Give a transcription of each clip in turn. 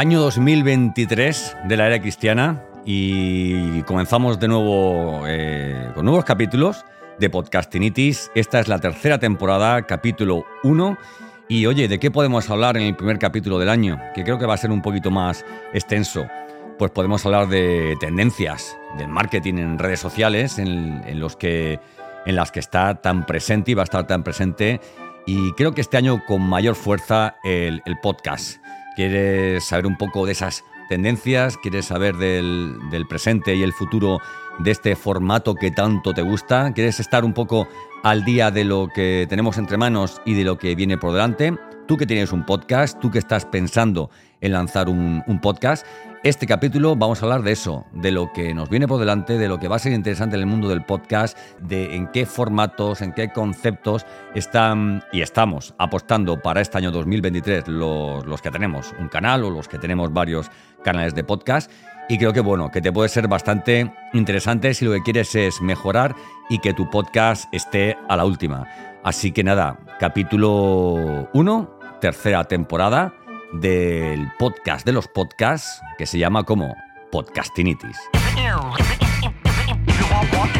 Año 2023 de la era cristiana y comenzamos de nuevo eh, con nuevos capítulos de Podcastinitis. Esta es la tercera temporada, capítulo 1. Y oye, ¿de qué podemos hablar en el primer capítulo del año? Que creo que va a ser un poquito más extenso. Pues podemos hablar de tendencias del marketing en redes sociales, en, los que, en las que está tan presente y va a estar tan presente. Y creo que este año con mayor fuerza el, el podcast quieres saber un poco de esas tendencias, quieres saber del, presente y el futuro de este formato que tanto te gusta, quieres estar un poco al día de lo que tenemos entre manos y de lo que viene por delante, tú que tienes un podcast, tú que estás pensando en lanzar un, podcast, este capítulo vamos a hablar de eso, de lo que nos viene por delante, de lo que va a ser interesante en el mundo del podcast, de en qué formatos, en qué conceptos están y estamos apostando para este año 2023 los, los que tenemos un canal o los que tenemos varios canales de podcast. Y creo que bueno, que te puede ser bastante interesante si lo que quieres es mejorar y que tu podcast esté a la última. Así que nada, capítulo 1, tercera temporada del podcast de los podcasts que se llama como Podcastinitis.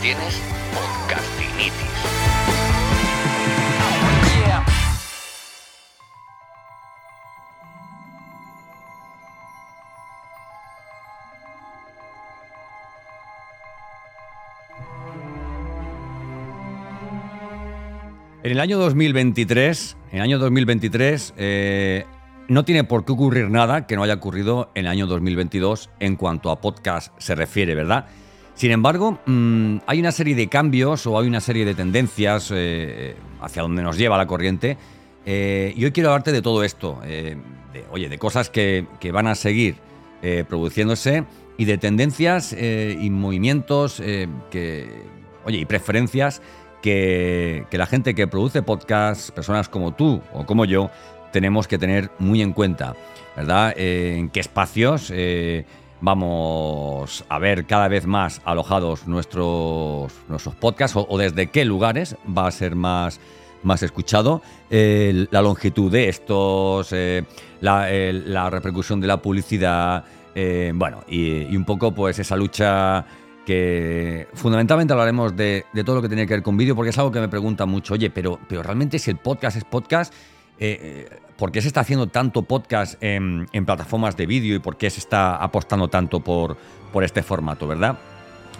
Tienes podcastinitis. En el año 2023, en el año 2023, eh, no tiene por qué ocurrir nada que no haya ocurrido en el año 2022 en cuanto a podcast se refiere, ¿verdad? Sin embargo, mm, hay una serie de cambios o hay una serie de tendencias eh, hacia donde nos lleva la corriente. Eh, y hoy quiero hablarte de todo esto, eh, de, oye, de cosas que, van a seguir produciéndose y de tendencias y movimientos que, oye, y preferencias que, que, la gente que produce podcasts, personas como tú o como yo, tenemos que tener muy en cuenta, ¿verdad? en qué espacios vamos a ver cada vez más alojados nuestros, nuestros podcasts o, desde qué lugares va a ser más, más escuchado, la longitud de estos, eh, la, repercusión de la publicidad, eh, bueno, y, un poco pues esa lucha que fundamentalmente hablaremos de, todo lo que tiene que ver con vídeo, porque es algo que me preguntan mucho, oye, pero, pero realmente si el podcast es podcast, eh, ¿por qué se está haciendo tanto podcast en, plataformas de vídeo y por qué se está apostando tanto por, por este formato, verdad?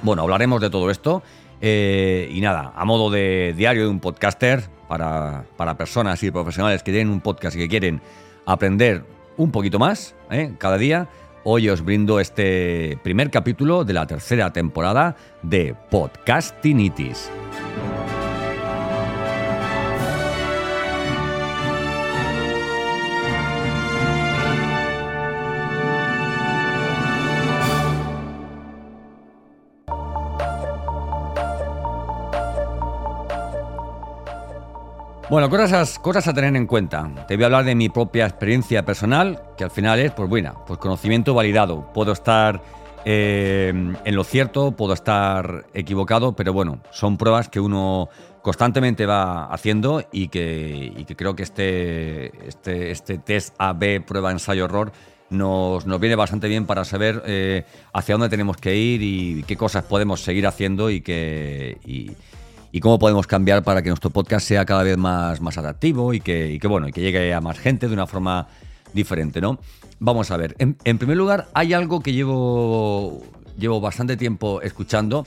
Bueno, hablaremos de todo esto. Eh, y nada, a modo de diario de un podcaster, para, personas y profesionales que tienen un podcast y que quieren aprender un poquito más ¿eh? cada día, hoy os brindo este primer capítulo de la tercera temporada de Podcastinitis. Bueno, cosas, a tener en cuenta. Te voy a hablar de mi propia experiencia personal, que al final es, pues bueno, pues conocimiento validado. Puedo estar eh, en lo cierto, puedo estar equivocado, pero bueno, son pruebas que uno constantemente va haciendo y que, creo que este, este, este test AB, prueba, ensayo, error, nos, viene bastante bien para saber eh, hacia dónde tenemos que ir y qué cosas podemos seguir haciendo y que cómo podemos cambiar para que nuestro podcast sea cada vez más, más atractivo y que, bueno, y que llegue a más gente de una forma diferente, ¿no? Vamos a ver. En, primer lugar, hay algo que llevo, llevo bastante tiempo escuchando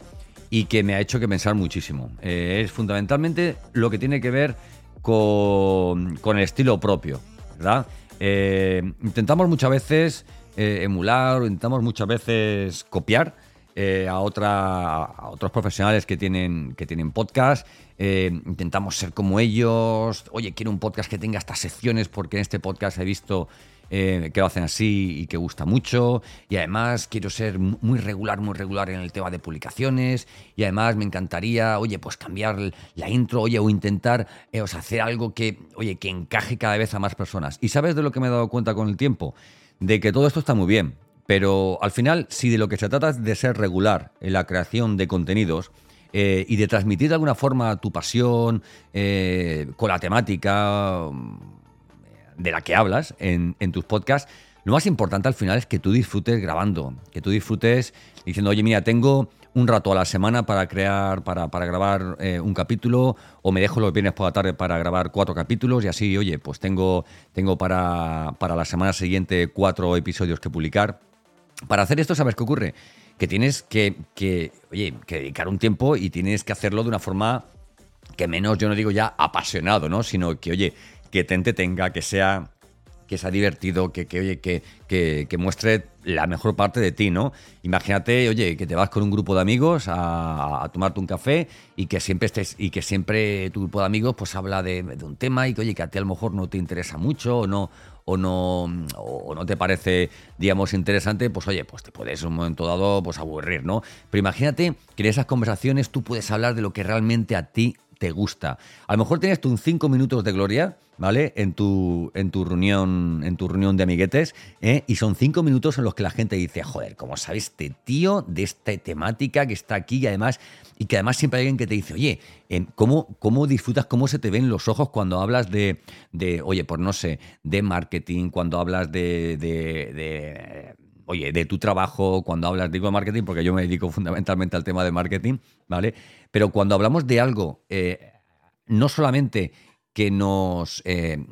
y que me ha hecho que pensar muchísimo. Eh, es fundamentalmente lo que tiene que ver con, el estilo propio, ¿verdad? Eh, intentamos muchas veces eh, emular o intentamos muchas veces copiar eh, a, otra, otros profesionales que tienen, que tienen podcast. Eh, intentamos ser como ellos. Oye, quiero un podcast que tenga estas secciones porque en este podcast he visto eh, que lo hacen así y que gusta mucho. Y además quiero ser muy regular, muy regular en el tema de publicaciones. Y además me encantaría, oye, pues cambiar la intro, oye, o intentar o hacer algo que, oye, que encaje cada vez a más personas. ¿Y sabes de lo que me he dado cuenta con el tiempo? De que todo esto está muy bien pero al final, si de lo que se trata es de ser regular en la creación de contenidos eh, y de transmitir de alguna forma tu pasión eh, con la temática mm, de la que hablas en, tus podcasts, lo más importante al final es que tú disfrutes grabando, que tú disfrutes diciendo, oye, mira, tengo un rato a la semana para crear, para, grabar eh, un capítulo, o me dejo los viernes por la tarde para grabar cuatro capítulos, y así, oye, pues tengo, tengo para, para la semana siguiente cuatro episodios que publicar. Para hacer esto, ¿sabes qué ocurre? Que tienes que, oye, que dedicar un tiempo y tienes que hacerlo de una forma que menos, yo no digo ya apasionado, ¿no? Sino que, oye, que te entretenga, que sea que sea divertido, que, oye, que, que, muestre la mejor parte de ti, ¿no? Imagínate, oye, que te vas con un grupo de amigos a, tomarte un café y que siempre estés, y que siempre tu grupo de amigos pues habla de, de, un tema y que, oye, que a ti a lo mejor no te interesa mucho o no, o no, o no te parece, digamos, interesante, pues oye, pues te puedes en un momento dado pues aburrir, ¿no? Pero imagínate que en esas conversaciones tú puedes hablar de lo que realmente a ti te gusta. A lo mejor tienes tú un cinco minutos de gloria, ¿vale? En tu, en tu reunión, en tu reunión de amiguetes, ¿eh? y son cinco minutos en los que la gente dice, joder, ¿cómo sabes este tío de esta temática que está aquí? Y además, y que además siempre hay alguien que te dice, oye, ¿cómo, cómo disfrutas, cómo se te ven los ojos cuando hablas de, de oye, pues no sé, de marketing, cuando hablas de, de, oye, de tu trabajo, cuando hablas, de marketing, porque yo me dedico fundamentalmente al tema de marketing, ¿vale? Pero cuando hablamos de algo, eh, no solamente que nos, eh,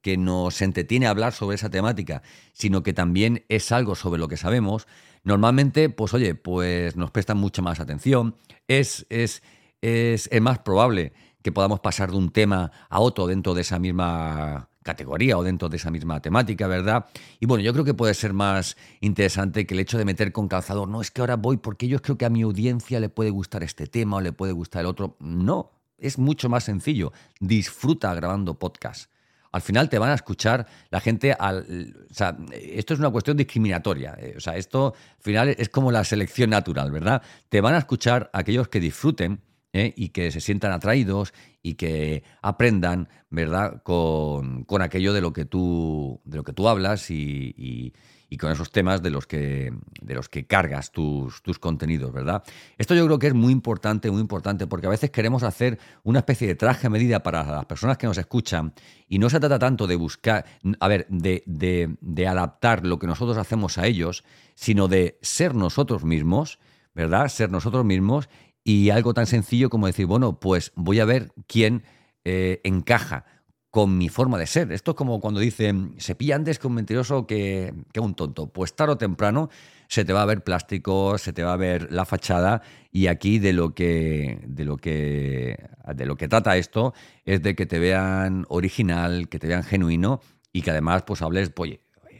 que nos entretiene hablar sobre esa temática, sino que también es algo sobre lo que sabemos, normalmente, pues oye, pues nos prestan mucha más atención, es, es, es, más probable que podamos pasar de un tema a otro dentro de esa misma categoría o dentro de esa misma temática, ¿verdad? Y bueno, yo creo que puede ser más interesante que el hecho de meter con calzador, no es que ahora voy porque yo creo que a mi audiencia le puede gustar este tema o le puede gustar el otro. No, es mucho más sencillo. Disfruta grabando podcast al final te van a escuchar la gente al, o sea, esto es una cuestión discriminatoria, eh, o sea, esto al final es como la selección natural, ¿verdad? Te van a escuchar aquellos que disfruten ¿eh? y que se sientan atraídos y que aprendan, ¿verdad? Con, aquello de lo que tú, de lo que tú hablas y y con esos temas de los que, de los que cargas tus, tus contenidos, ¿verdad? Esto yo creo que es muy importante, muy importante, porque a veces queremos hacer una especie de traje a medida para las personas que nos escuchan y no se trata tanto de buscar, a ver, de, de, adaptar lo que nosotros hacemos a ellos, sino de ser nosotros mismos, ¿verdad? Ser nosotros mismos y algo tan sencillo como decir, bueno, pues voy a ver quién eh, encaja con mi forma de ser. Esto es como cuando dicen, se pilla antes que un mentiroso que, que un tonto. Pues tarde o temprano se te va a ver plástico, se te va a ver la fachada y aquí de lo que de lo que de lo que trata esto es de que te vean original, que te vean genuino y que además pues hables pues,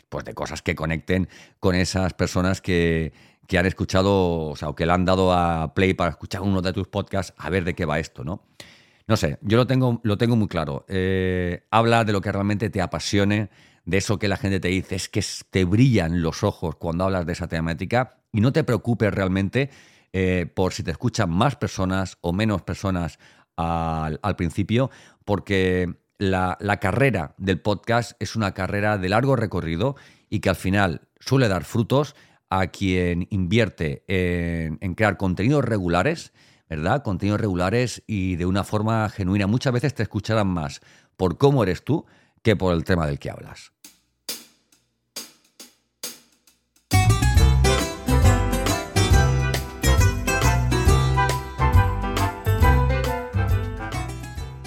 pues de cosas que conecten con esas personas que, que han escuchado, o sea, o que le han dado a play para escuchar uno de tus podcasts, a ver de qué va esto, ¿no? No sé, yo lo tengo, lo tengo muy claro. Eh, habla de lo que realmente te apasione, de eso que la gente te dice, es que te brillan los ojos cuando hablas de esa temática y no te preocupes realmente eh, por si te escuchan más personas o menos personas al, principio, porque la, carrera del podcast es una carrera de largo recorrido y que al final suele dar frutos a quien invierte en crear contenidos regulares ¿verdad? Contenidos regulares y de una forma genuina. Muchas veces te escucharán más por cómo eres tú que por el tema del que hablas.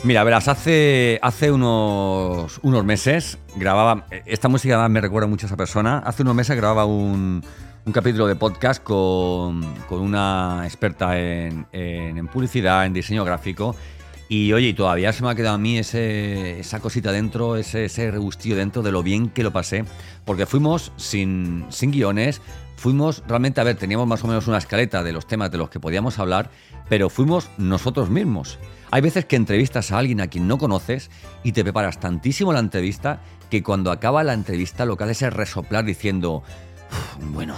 Mira, verás, hace, hace unos, unos meses grababa. Esta música me recuerda mucho a esa persona. Hace unos meses grababa un, un capítulo de podcast con, una experta en, publicidad, en diseño gráfico. Y oye, todavía se me ha quedado a mí ese, esa cosita dentro, ese, ese dentro de lo bien que lo pasé, porque fuimos sin, sin guiones, fuimos realmente, a ver, teníamos más o menos una escaleta de los temas de los que podíamos hablar, pero fuimos nosotros mismos. Hay veces que entrevistas a alguien a quien no conoces y te preparas tantísimo la entrevista que cuando acaba la entrevista lo que haces es resoplar diciendo, bueno,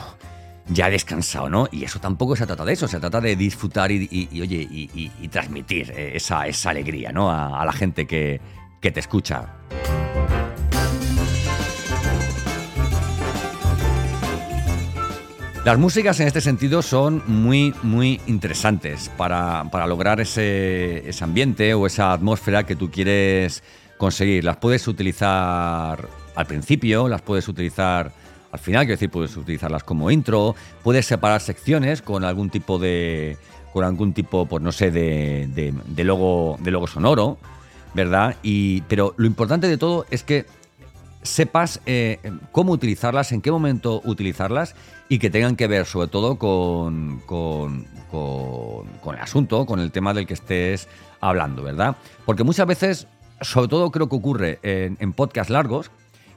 ya descansado, ¿no? Y eso tampoco se trata de eso, se trata de disfrutar y, oye, y, transmitir eh, esa, esa, alegría, ¿no? A, la gente que, que te escucha. Las músicas en este sentido son muy, muy interesantes para, para lograr ese, ese, ambiente o esa atmósfera que tú quieres conseguir. Las puedes utilizar al principio, las puedes utilizar al final, quiero decir, puedes utilizarlas como intro, puedes separar secciones con algún tipo de. con algún tipo, pues no sé, de, de, logo, de logo sonoro, ¿verdad? Y, pero lo importante de todo es que sepas eh, cómo utilizarlas, en qué momento utilizarlas y que tengan que ver sobre todo con, con, con, el asunto, con el tema del que estés hablando, ¿verdad? Porque muchas veces, sobre todo creo que ocurre en, en podcasts largos,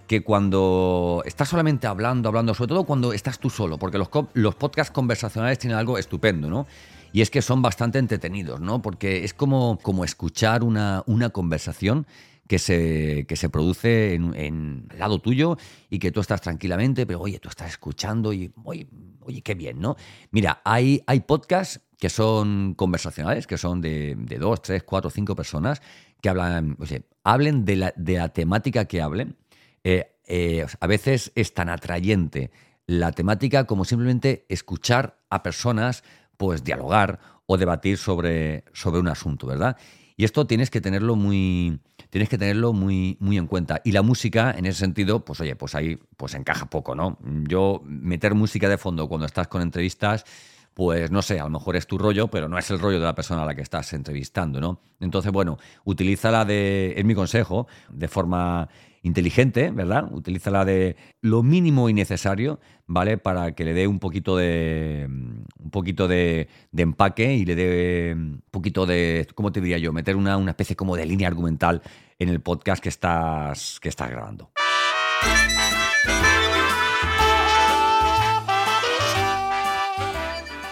que cuando estás solamente hablando, hablando, sobre todo cuando estás tú solo, porque los, los podcasts conversacionales tienen algo estupendo, ¿no? Y es que son bastante entretenidos, ¿no? Porque es como, como escuchar una, una conversación que se, que se produce en, el lado tuyo y que tú estás tranquilamente, pero oye, tú estás escuchando y oye, oye qué bien, ¿no? Mira, hay, hay podcasts que son conversacionales, que son de, de dos, tres, cuatro, cinco personas que hablan, oye, hablen de la, de la temática que hablen eh, eh, a veces es tan atrayente la temática como simplemente escuchar a personas pues dialogar o debatir sobre, sobre un asunto, ¿verdad? Y esto tienes que tenerlo muy, tienes que tenerlo muy, muy en cuenta. Y la música, en ese sentido, pues oye, pues ahí pues encaja poco, ¿no? Yo meter música de fondo cuando estás con entrevistas, pues no sé, a lo mejor es tu rollo, pero no es el rollo de la persona a la que estás entrevistando, ¿no? Entonces, bueno, utilízala de, es mi consejo, de forma inteligente, ¿verdad? Utilízala de lo mínimo y necesario, ¿vale? Para que le dé un poquito de un poquito de, empaque y le dé un poquito de, ¿cómo te diría yo? Meter una, una especie como de línea argumental en el podcast que estás, que estás grabando.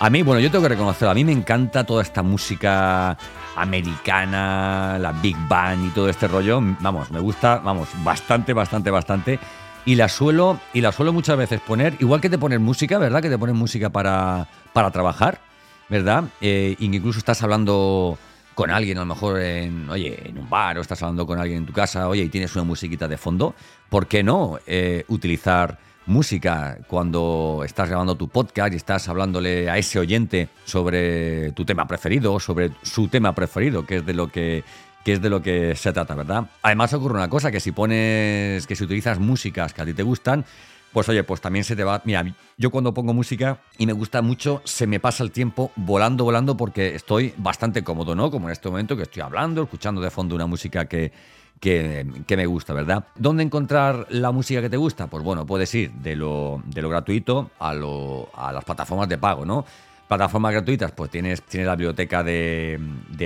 A mí, bueno, yo tengo que reconocerlo, a mí me encanta toda esta música americana, la Big Bang y todo este rollo, vamos, me gusta, vamos, bastante, bastante, bastante. Y la suelo, y la suelo muchas veces poner, igual que te pones música, ¿verdad? Que te pones música para, para trabajar, ¿verdad? Eh, incluso estás hablando con alguien, a lo mejor en, oye, en un bar o estás hablando con alguien en tu casa, oye, y tienes una musiquita de fondo, ¿por qué no eh, utilizar música cuando estás grabando tu podcast y estás hablándole a ese oyente sobre tu tema preferido, sobre su tema preferido, que es de lo que es de lo que se trata, ¿verdad? Además ocurre una cosa, que si pones, que si utilizas músicas que a ti te gustan, pues oye, pues también se te va... Mira, yo cuando pongo música y me gusta mucho, se me pasa el tiempo volando, volando, porque estoy bastante cómodo, ¿no? Como en este momento que estoy hablando, escuchando de fondo una música que, que, me gusta, ¿verdad? ¿Dónde encontrar la música que te gusta? Pues bueno, puedes ir de lo, gratuito a, lo, a las plataformas de pago, ¿no? Plataformas gratuitas, pues tienes, tienes la biblioteca de,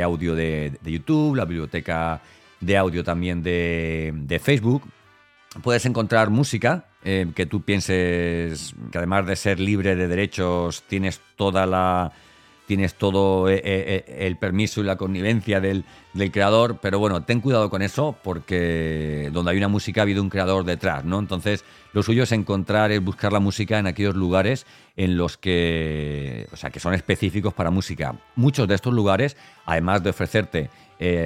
audio de, de, YouTube, la biblioteca de audio también de, de Facebook. Puedes encontrar música eh, que tú pienses que además de ser libre de derechos, tienes toda la tienes todo eh, eh, eh, el permiso y la connivencia del, creador, pero bueno, ten cuidado con eso porque donde hay una música ha habido un creador detrás, ¿no? Entonces, lo suyo es encontrar, es buscar la música en aquellos lugares en los que, o sea, que son específicos para música. Muchos de estos lugares, además de ofrecerte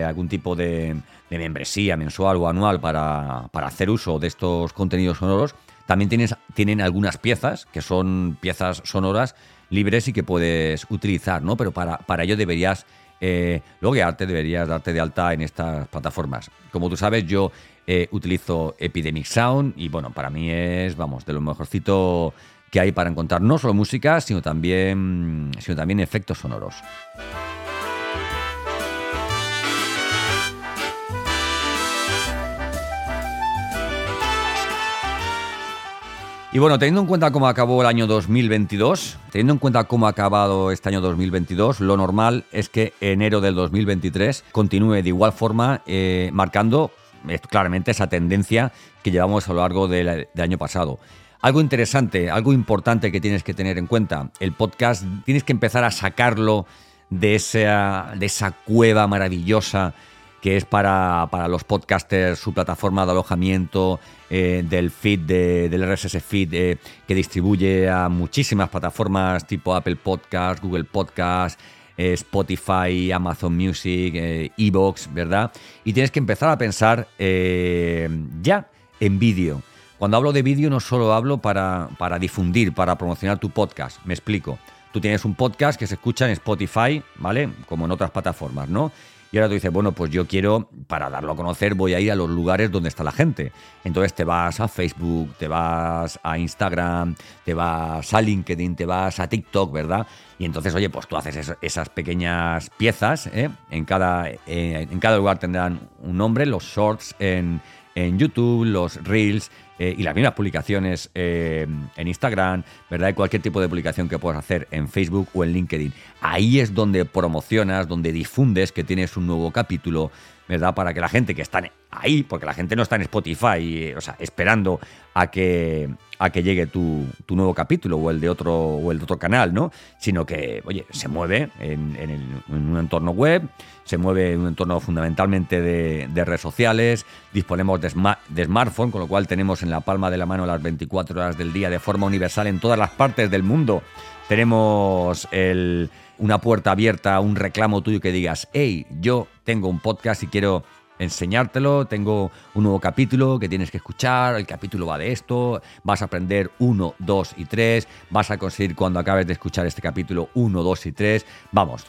algún tipo de, membresía mensual o anual para, para hacer uso de estos contenidos sonoros, también tienes, tienen algunas piezas, que son piezas sonoras libres y que puedes utilizar, ¿no? Pero para, para ello deberías eh, loguearte, deberías darte de alta en estas plataformas. Como tú sabes, yo eh, utilizo Epidemic Sound y bueno, para mí es, vamos, de lo mejorcito que hay para encontrar no solo música, sino también, sino también efectos sonoros. Y bueno, teniendo en cuenta cómo acabó el año 2022, teniendo en cuenta cómo ha acabado este año 2022, lo normal es que enero del 2023 continúe de igual forma, eh, marcando eh, claramente esa tendencia que llevamos a lo largo del, año pasado. Algo interesante, algo importante que tienes que tener en cuenta, el podcast tienes que empezar a sacarlo de esa, de esa cueva maravillosa que es para, los podcasters su plataforma de alojamiento eh, del feed, del RSS feed, eh, que distribuye a muchísimas plataformas tipo Apple Podcast, Google Podcast, eh, Spotify, Amazon Music, Evox, ¿verdad? Y tienes que empezar a pensar ya en vídeo. Cuando hablo de vídeo no solo hablo para, para difundir, para promocionar tu podcast, me explico. Tú tienes un podcast que se escucha en Spotify, ¿vale? Como en otras plataformas, ¿no? Y ahora tú dices, bueno, pues yo quiero, para darlo a conocer, voy a ir a los lugares donde está la gente. Entonces te vas a Facebook, te vas a Instagram, te vas a LinkedIn, te vas a TikTok, ¿verdad? Y entonces, oye, pues tú haces esas pequeñas piezas, ¿eh? En cada, eh, en cada lugar tendrán un nombre, los shorts en, en YouTube, los reels eh, y las mismas publicaciones eh, en Instagram, ¿verdad? Y cualquier tipo de publicación que puedas hacer en Facebook o en LinkedIn. Ahí es donde promocionas, donde difundes que tienes un nuevo capítulo, ¿verdad? Para que la gente que está ahí, porque la gente no está en Spotify, eh, o sea, esperando a que, a que llegue tu, nuevo capítulo o el de otro o el de otro canal, ¿no? Sino que, oye, se mueve en, un entorno web, se mueve en un entorno fundamentalmente de, redes sociales, disponemos de, de, smartphone, con lo cual tenemos en la palma de la mano las 24 horas del día de forma universal en todas las partes del mundo. Tenemos el, una puerta abierta, un reclamo tuyo que digas, hey, yo tengo un podcast y quiero enseñártelo. Tengo un nuevo capítulo que tienes que escuchar. El capítulo va de esto. Vas a aprender 1, 2 y 3. Vas a conseguir cuando acabes de escuchar este capítulo 1, 2 y 3. Vamos,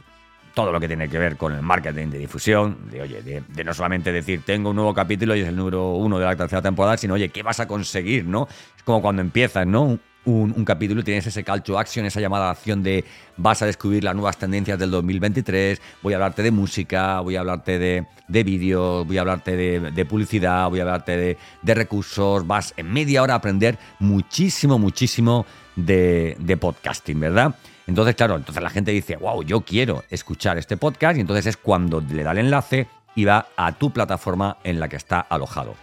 todo lo que tiene que ver con el marketing de difusión, de oye, de, no solamente decir tengo un nuevo capítulo y es el número uno de la tercera temporada, sino oye, ¿qué vas a conseguir? ¿no? Es como cuando empiezas, ¿no? Un, capítulo tienes ese call to action, esa llamada a acción de vas a descubrir las nuevas tendencias del 2023, voy a hablarte de música, voy a hablarte de, de vídeos, voy a hablarte de, publicidad, voy a hablarte de, recursos, vas en media hora a aprender muchísimo, muchísimo de, de podcasting, ¿verdad? Entonces, claro, entonces la gente dice, wow, yo quiero escuchar este podcast y entonces es cuando le da el enlace y va a tu plataforma en la que está alojado.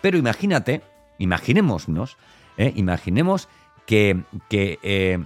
Pero imagínate, imaginémonos, ¿eh? imaginemos que, eh,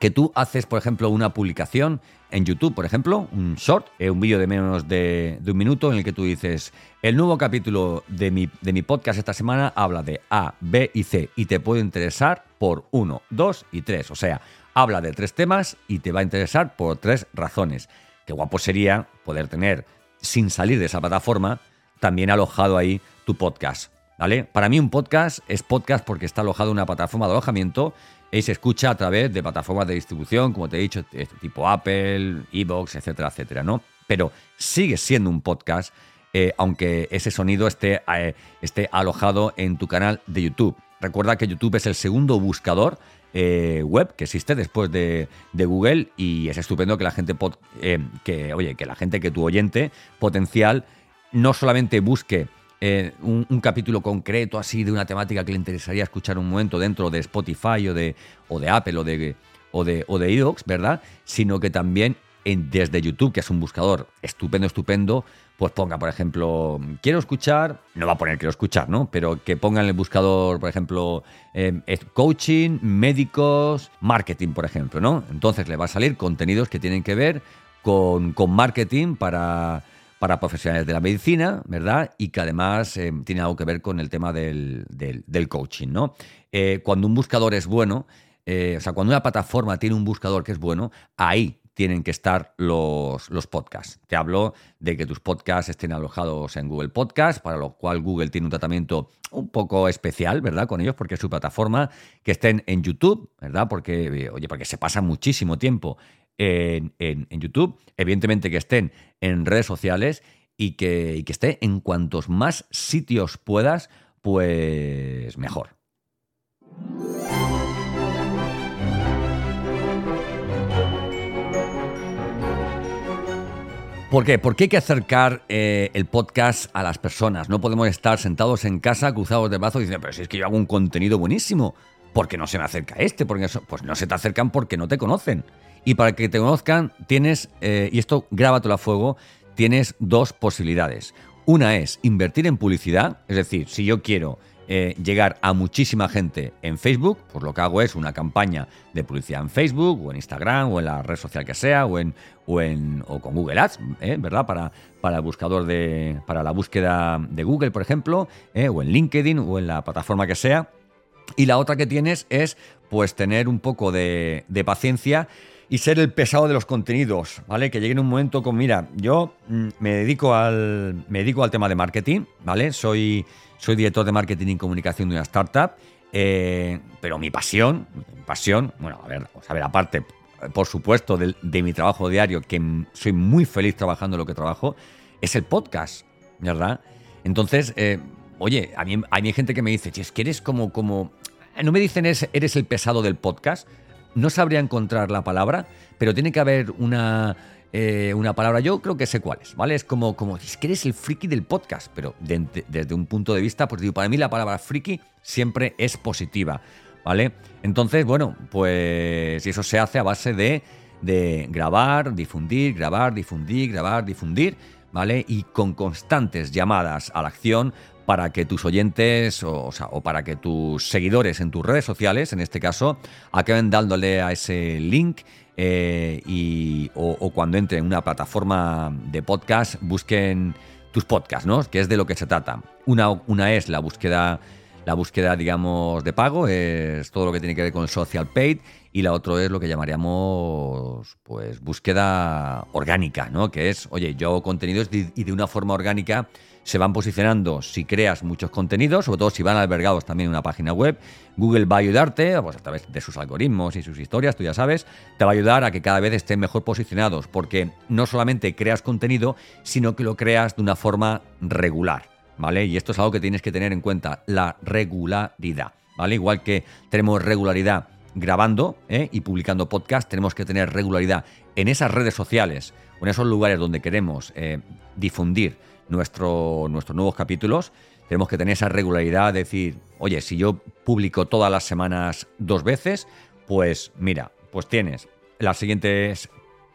que, tú haces, por ejemplo, una publicación en YouTube, por ejemplo, un short, eh, un vídeo de menos de, un minuto en el que tú dices, el nuevo capítulo de mi, de mi podcast esta semana habla de A, B y C y te puede interesar por 1, 2 y 3. O sea, habla de tres temas y te va a interesar por tres razones. Qué guapo sería poder tener, sin salir de esa plataforma, también alojado ahí tu podcast. ¿Vale? Para mí un podcast es podcast porque está alojado en una plataforma de alojamiento y se escucha a través de plataformas de distribución, como te he dicho, tipo Apple, Evox, etcétera, etcétera, ¿no? Pero sigue siendo un podcast, eh, aunque ese sonido esté, eh, esté alojado en tu canal de YouTube. Recuerda que YouTube es el segundo buscador eh, web que existe después de, Google y es estupendo que la gente que oye que la gente que tu oyente potencial no solamente busque eh, un, capítulo concreto así de una temática que le interesaría escuchar un momento dentro de Spotify o de, o de Apple o de, o de, o de Evox, ¿verdad? Sino que también en, desde YouTube, que es un buscador estupendo, estupendo, pues ponga, por ejemplo, quiero escuchar, no va a poner quiero escuchar, ¿no? Pero que ponga en el buscador, por ejemplo, eh, coaching, médicos, marketing, por ejemplo, ¿no? Entonces le va a salir contenidos que tienen que ver con, con marketing para para profesionales de la medicina, ¿verdad? Y que además eh, tiene algo que ver con el tema del, coaching, ¿no? Eh, cuando un buscador es bueno, eh, o sea, cuando una plataforma tiene un buscador que es bueno, ahí tienen que estar los, los, podcasts. Te hablo de que tus podcasts estén alojados en Google Podcast, para lo cual Google tiene un tratamiento un poco especial, ¿verdad? Con ellos, porque es su plataforma, que estén en YouTube, ¿verdad? Porque, oye, porque se pasa muchísimo tiempo en, YouTube, evidentemente que estén en redes sociales y que, y que esté en cuantos más sitios puedas, pues mejor. ¿Por qué? Porque hay que acercar eh, el podcast a las personas. No podemos estar sentados en casa, cruzados de brazos diciendo, pero si es que yo hago un contenido buenísimo. porque no se me acerca este, porque pues no se te acercan porque no te conocen. Y para que te conozcan tienes, eh, y esto grábatelo a fuego, tienes dos posibilidades. Una es invertir en publicidad, es decir, si yo quiero eh, llegar a muchísima gente en Facebook, pues lo que hago es una campaña de publicidad en Facebook o en Instagram o en la red social que sea o en o, en, o con Google Ads, ¿eh? ¿verdad? Para, para el buscador de para la búsqueda de Google, por ejemplo, ¿eh? o en LinkedIn o en la plataforma que sea. Y la otra que tienes es pues tener un poco de, de paciencia y ser el pesado de los contenidos, ¿vale? Que llegue en un momento con, mira, yo mm, me dedico al, me dedico al tema de marketing, ¿vale? Soy, soy director de marketing y comunicación de una startup, eh, pero mi pasión, pasión, bueno, a ver, a ver, aparte, por supuesto, de, mi trabajo diario, que soy muy feliz trabajando lo que trabajo, es el podcast, ¿verdad? Entonces, eh, oye, a mí, hay gente que me dice, es que eres como, como, no me dicen eres el pesado del podcast, no sabría encontrar la palabra, pero tiene que haber una, eh, una palabra, yo creo que sé cuál es, ¿vale? Es como, como es que eres el friki del podcast, pero desde un punto de vista, pues digo, para mí la palabra friki siempre es positiva, ¿vale? Entonces, bueno, pues eso se hace a base de, de grabar, difundir, grabar, difundir, grabar, difundir, ¿vale? Y con constantes llamadas a la acción para que tus oyentes o, para que tus seguidores en tus redes sociales, en este caso, acaben dándole a ese link eh, y, o, cuando entre en una plataforma de podcast busquen tus podcasts, ¿no? Que es de lo que se trata. Una, una es la búsqueda, la búsqueda, digamos, de pago, es todo lo que tiene que ver con el social paid, y la otra es lo que llamaríamos, pues, búsqueda orgánica, ¿no? Que es, oye, yo hago contenidos y de una forma orgánica se van posicionando si creas muchos contenidos, sobre todo si van albergados también en una página web. Google va a ayudarte, pues a través de sus algoritmos y sus historias, tú ya sabes, te va a ayudar a que cada vez estén mejor posicionados, porque no solamente creas contenido, sino que lo creas de una forma regular, ¿vale? Y esto es algo que tienes que tener en cuenta, la regularidad, ¿vale? Igual que tenemos regularidad grabando ¿eh? y publicando podcast, tenemos que tener regularidad en esas redes sociales o en esos lugares donde queremos eh, difundir nuestro, nuestros nuevos capítulos, tenemos que tener esa regularidad, de decir, oye, si yo publico todas las semanas dos veces, pues mira, pues tienes las siguientes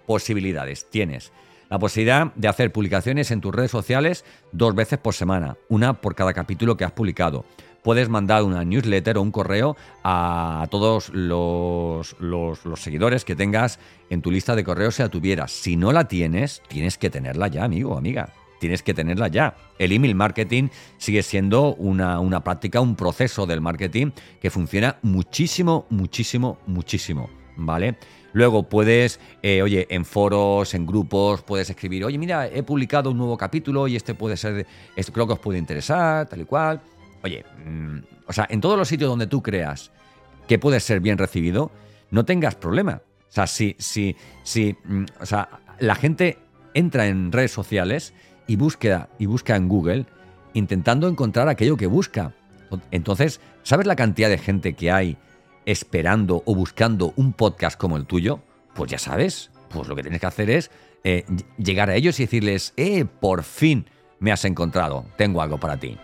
posibilidades. Tienes la posibilidad de hacer publicaciones en tus redes sociales dos veces por semana, una por cada capítulo que has publicado. Puedes mandar una newsletter o un correo a todos los, los, seguidores que tengas en tu lista de correos si la tuvieras. Si no la tienes, tienes que tenerla ya, amigo o amiga tienes que tenerla ya. El email marketing sigue siendo una, una práctica, un proceso del marketing que funciona muchísimo, muchísimo, muchísimo. ¿Vale? Luego puedes, eh, oye, en foros, en grupos, puedes escribir, oye, mira, he publicado un nuevo capítulo y este puede ser, esto creo que os puede interesar, tal y cual. Oye, mm, o sea, en todos los sitios donde tú creas que puede ser bien recibido, no tengas problema. O sea, si, si, si, mm, o sea, la gente entra en redes sociales y búsqueda y busca en Google intentando encontrar aquello que busca. Entonces, ¿sabes la cantidad de gente que hay esperando o buscando un podcast como el tuyo? Pues ya sabes, pues lo que tienes que hacer es eh, llegar a ellos y decirles, eh, por fin me has encontrado, tengo algo para ti.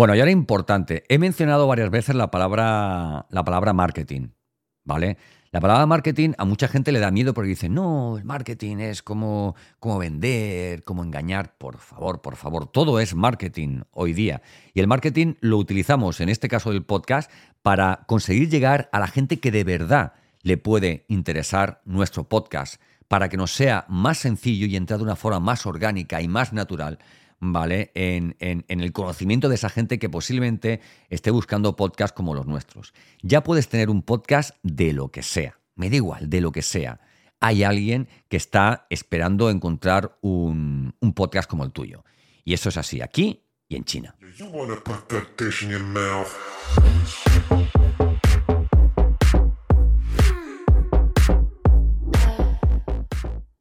Bueno, y ahora importante, he mencionado varias veces la palabra, la palabra marketing, ¿vale? La palabra marketing a mucha gente le da miedo porque dice, no, el marketing es como, como vender, como engañar. Por favor, por favor, todo es marketing hoy día. Y el marketing lo utilizamos, en este caso del podcast, para conseguir llegar a la gente que de verdad le puede interesar nuestro podcast, para que nos sea más sencillo y entrar de una forma más orgánica y más natural ¿vale? En, el conocimiento de esa gente que posiblemente esté buscando podcasts como los nuestros. Ya puedes tener un podcast de lo que sea, me da igual, de lo que sea. Hay alguien que está esperando encontrar un, un podcast como el tuyo. Y eso es así aquí y en China.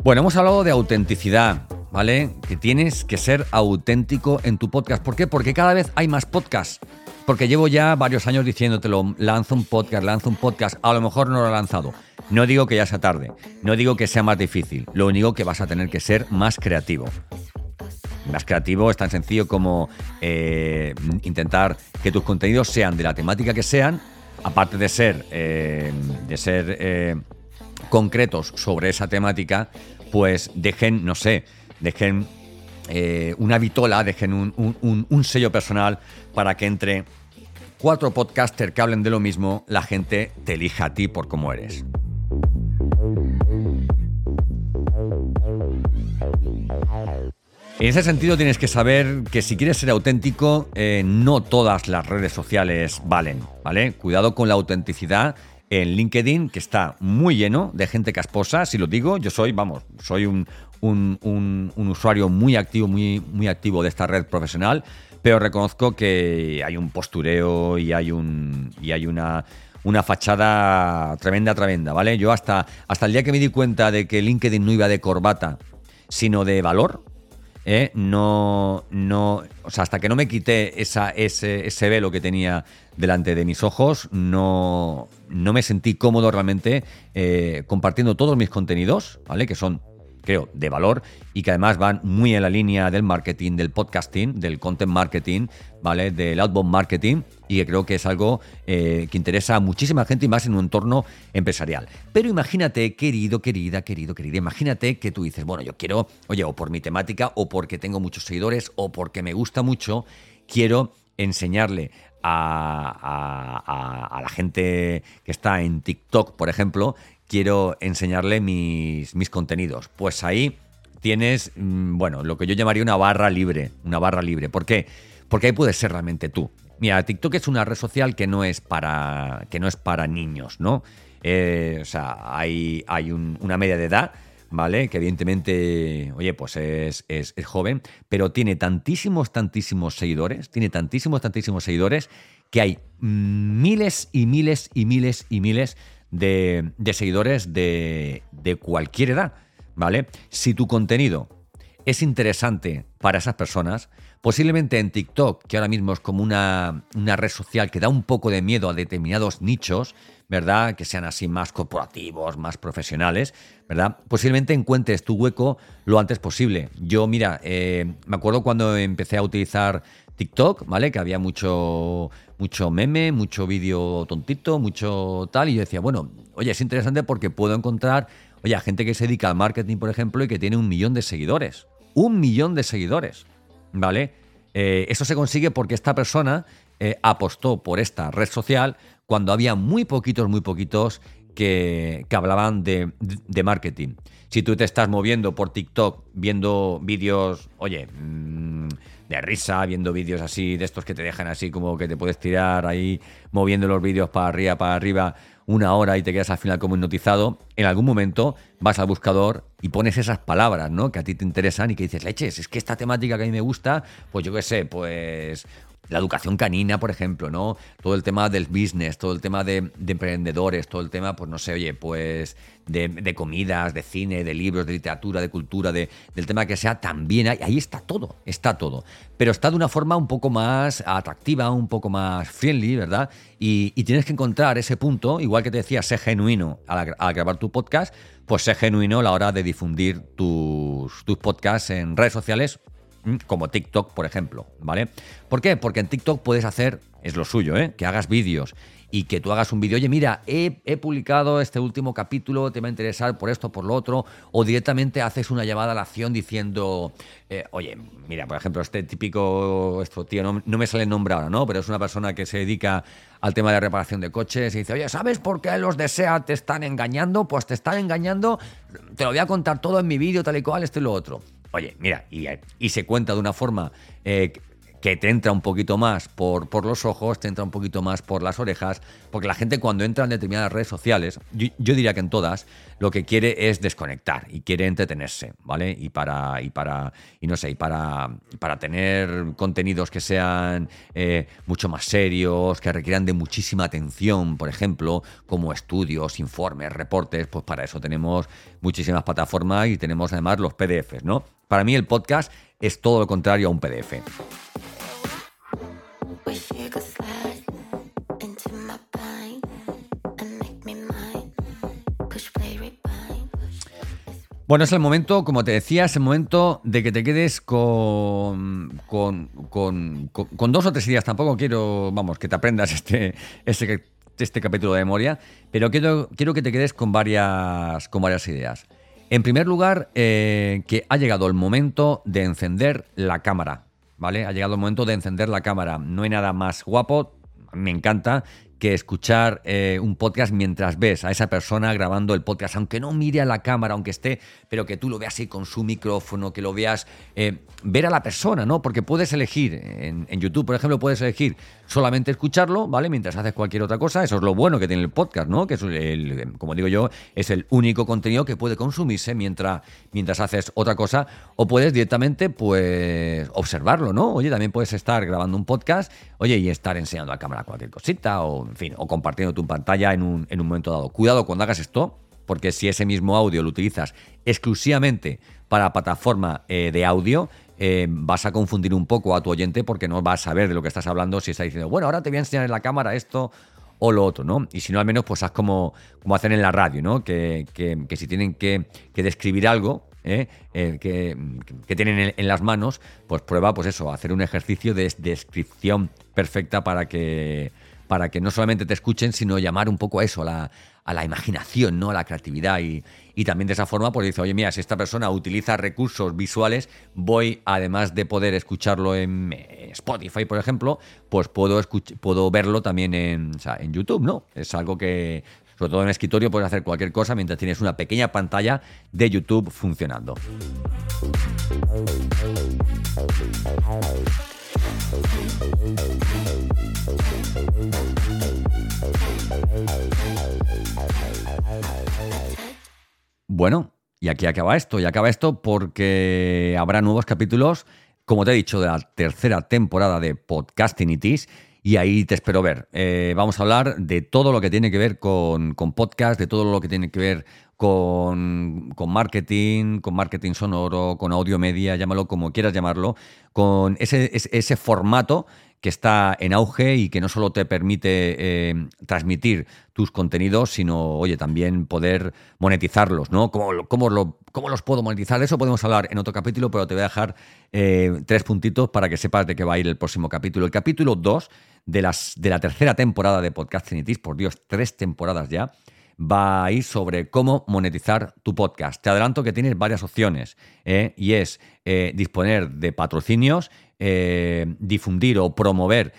Bueno, hemos hablado de autenticidad, ¿vale? Que tienes que ser auténtico en tu podcast. ¿Por qué? Porque cada vez hay más podcasts. Porque llevo ya varios años diciéndotelo, lanzo un podcast, lanzo un podcast, a lo mejor no lo he lanzado. No digo que ya sea tarde, no digo que sea más difícil, lo único que vas a tener que ser más creativo. Más creativo es tan sencillo como eh, intentar que tus contenidos sean de la temática que sean, aparte de ser, eh, de ser eh, concretos sobre esa temática, pues dejen, no sé, dejen una vitola, dejen un sello personal para que entre cuatro podcasters que hablen de lo mismo, la gente te elija a ti por cómo eres. En ese sentido tienes que saber que si quieres ser auténtico, eh, no todas las redes sociales valen, ¿vale? Cuidado con la autenticidad en LinkedIn, que está muy lleno de gente casposa, si lo digo, yo soy, vamos, soy un, usuario muy activo, muy, muy activo de esta red profesional, pero reconozco que hay un postureo y hay, un, y hay una, una fachada tremenda, tremenda, ¿vale? Yo hasta, hasta el día que me di cuenta de que LinkedIn no iba de corbata, sino de valor, ¿eh? no, no, o sea, hasta que no me quité esa, ese, ese, velo que tenía delante de mis ojos, no, no me sentí cómodo realmente eh, compartiendo todos mis contenidos, ¿vale? Que son creo, de valor y que además van muy en la línea del marketing, del podcasting, del content marketing, ¿vale? Del outbound marketing y que creo que es algo eh, que interesa a muchísima gente y más en un entorno empresarial. Pero imagínate, querido, querida, querido, querida, imagínate que tú dices, bueno, yo quiero, oye, o por mi temática, o porque tengo muchos seguidores, o porque me gusta mucho, quiero enseñarle a, a, la gente que está en TikTok, por ejemplo, quiero enseñarle mis, mis contenidos. Pues ahí tienes, mm, bueno, lo que yo llamaría una barra libre, una barra libre. ¿Por qué? Porque ahí puedes ser realmente tú. Mira, TikTok es una red social que no es para, que no es para niños, ¿no? Eh, o sea, hay, hay una media de edad, ¿vale? Que evidentemente, oye, pues es, es, joven, pero tiene tantísimos, tantísimos seguidores, tiene tantísimos, tantísimos seguidores, que hay miles y miles y miles y miles de, seguidores de, cualquier edad, ¿vale? Si tu contenido es interesante para esas personas, posiblemente en TikTok, que ahora mismo es como una, una, red social que da un poco de miedo a determinados nichos, ¿verdad? Que sean así más corporativos, más profesionales, ¿verdad? Posiblemente encuentres tu hueco lo antes posible. Yo, mira, eh, me acuerdo cuando empecé a utilizar TikTok, ¿vale? Que había mucho, mucho meme, mucho vídeo tontito, mucho tal. Y yo decía, bueno, oye, es interesante porque puedo encontrar, oye, gente que se dedica al marketing, por ejemplo, y que tiene un millón de seguidores. Un millón de seguidores, ¿vale? Eh, eso se consigue porque esta persona eh, apostó por esta red social cuando había muy poquitos, muy poquitos que, hablaban de, marketing. Si tú te estás moviendo por TikTok viendo vídeos, oye, mm, de risa, viendo vídeos así, de estos que te dejan así como que te puedes tirar ahí moviendo los vídeos para arriba, para arriba, una hora y te quedas al final como hipnotizado, en algún momento vas al buscador y pones esas palabras, ¿no? Que a ti te interesan y que dices, leches, es que esta temática que a mí me gusta, pues yo qué sé, pues la educación canina, por ejemplo, ¿no? Todo el tema del business, todo el tema de, emprendedores, todo el tema, pues no sé, oye, pues de, comidas, de cine, de libros, de literatura, de cultura, de, del tema que sea, también hay, ahí está todo, está todo. Pero está de una forma un poco más atractiva, un poco más friendly, ¿verdad? Y, tienes que encontrar ese punto, igual que te decía, sé genuino al, grabar tu podcast, pues sé genuino a la hora de difundir tus, tus podcasts en redes sociales como TikTok, por ejemplo, ¿vale? ¿Por qué? Porque en TikTok puedes hacer, es lo suyo, ¿eh? Que hagas vídeos y que tú hagas un vídeo, oye, mira, he, publicado este último capítulo, te va a interesar por esto, por lo otro, o directamente haces una llamada a la acción diciendo, eh, oye, mira, por ejemplo, este típico, esto, tío, no, me sale el nombre ahora, ¿no? Pero es una persona que se dedica al tema de reparación de coches y dice, oye, ¿sabes por qué los de SEAT te están engañando? Pues te están engañando, te lo voy a contar todo en mi vídeo, tal y cual, esto y lo otro. Oye, mira, y, se cuenta de una forma eh, que te entra un poquito más por, por, los ojos, te entra un poquito más por las orejas, porque la gente cuando entra en determinadas redes sociales, yo, diría que en todas, lo que quiere es desconectar y quiere entretenerse, ¿vale? Y para, y para, y no sé, y para, para tener contenidos que sean eh, mucho más serios, que requieran de muchísima atención, por ejemplo, como estudios, informes, reportes, pues para eso tenemos muchísimas plataformas y tenemos además los PDFs, ¿no? Para mí el podcast es todo lo contrario a un PDF. Bueno, es el momento, como te decía, es el momento de que te quedes con, con, dos o tres ideas. Tampoco quiero, vamos, que te aprendas este, este, este capítulo de memoria, pero quiero, quiero que te quedes con varias, con varias ideas. En primer lugar, eh, que ha llegado el momento de encender la cámara, ¿vale? Ha llegado el momento de encender la cámara. No hay nada más guapo, me encanta, que escuchar eh, un podcast mientras ves a esa persona grabando el podcast, aunque no mire a la cámara, aunque esté, pero que tú lo veas ahí con su micrófono, que lo veas, eh, ver a la persona, ¿no? Porque puedes elegir, en, YouTube, por ejemplo, puedes elegir solamente escucharlo, ¿vale? Mientras haces cualquier otra cosa, eso es lo bueno que tiene el podcast, ¿no? Que es el, como digo yo, es el único contenido que puede consumirse mientras, mientras haces otra cosa, o puedes directamente, pues, observarlo, ¿no? Oye, también puedes estar grabando un podcast, oye, y estar enseñando a la cámara cualquier cosita, en fin, o compartiendo tu pantalla en un, en un momento dado. Cuidado cuando hagas esto, porque si ese mismo audio lo utilizas exclusivamente para plataforma eh, de audio, eh, vas a confundir un poco a tu oyente porque no vas a saber de lo que estás hablando si está diciendo, bueno, ahora te voy a enseñar en la cámara esto o lo otro, ¿no? Y si no, al menos pues haz como, como hacen en la radio, ¿no? Que, si tienen que, describir algo, ¿eh? que, tienen en, las manos, pues prueba, pues eso, hacer un ejercicio de descripción perfecta para que para que no solamente te escuchen, sino llamar un poco a eso, a la, imaginación, ¿no? a la creatividad. Y, también de esa forma, pues dice, oye, mira, si esta persona utiliza recursos visuales, voy, además de poder escucharlo en Spotify, por ejemplo, pues puedo, puedo verlo también en, en YouTube, ¿no? Es algo que, sobre todo en escritorio, puedes hacer cualquier cosa mientras tienes una pequeña pantalla de YouTube funcionando. Bueno, y aquí acaba esto, y acaba esto porque habrá nuevos capítulos, como te he dicho, de la tercera temporada de Podcastinitis, y ahí te espero ver. Eh, vamos a hablar de todo lo que tiene que ver con, con podcast, de todo lo que tiene que ver con, marketing, con marketing sonoro, con audio media, llámalo como quieras llamarlo, con ese, ese, formato que está en auge y que no solo te permite eh, transmitir tus contenidos, sino, oye, también poder monetizarlos, ¿no? ¿Cómo, lo, ¿Cómo, los puedo monetizar? De eso podemos hablar en otro capítulo, pero te voy a dejar eh, tres puntitos para que sepas de qué va a ir el próximo capítulo. El capítulo 2 de, de la tercera temporada de Podcast Trinitis, por Dios, tres temporadas ya, va a ir sobre cómo monetizar tu podcast. Te adelanto que tienes varias opciones ¿eh? y es eh, disponer de patrocinios, eh, difundir o promover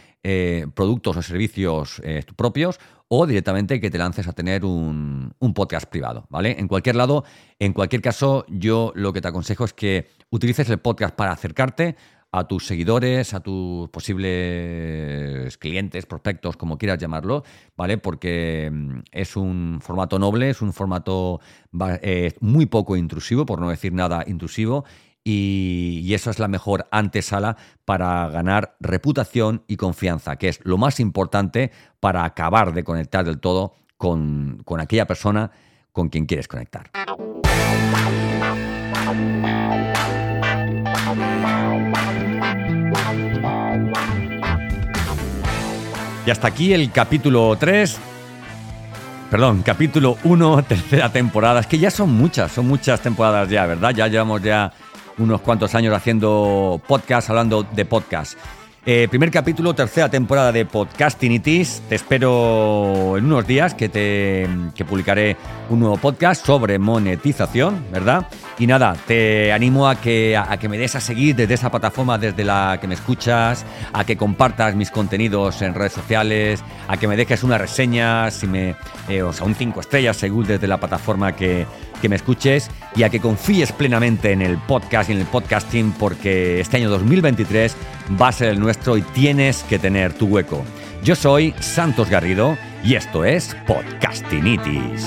productos o servicios propios o directamente que te lances a tener un, un, podcast privado, ¿vale? En cualquier lado, en cualquier caso, yo lo que te aconsejo es que utilices el podcast para acercarte a tus seguidores, a tus posibles clientes, prospectos, como quieras llamarlo, ¿vale? Porque mm, es un formato noble, es un formato eh, muy poco intrusivo, por no decir nada intrusivo, y, y, eso es la mejor antesala para ganar reputación y confianza, que es lo más importante para acabar de conectar del todo con, con aquella persona con quien quieres conectar. Y hasta aquí el capítulo 3. Perdón, capítulo 1, tercera temporada. Es que ya son muchas, son muchas temporadas ya, ¿verdad? Ya llevamos ya unos cuantos años haciendo podcast, hablando de podcast. Eh, primer capítulo, tercera temporada de Podcastinitis. Te espero en unos días que te que publicaré un nuevo podcast sobre monetización, ¿verdad? Y nada, te animo a que, a, que me des a seguir desde esa plataforma desde la que me escuchas, a que compartas mis contenidos en redes sociales, a que me dejes una reseña, si me, eh, o sea, un 5 estrellas según desde la plataforma que, que me escuches y a que confíes plenamente en el podcast y en el podcasting porque este año 2023 va a ser el nuestro y tienes que tener tu hueco. Yo soy Santos Garrido y esto es Podcastinitis.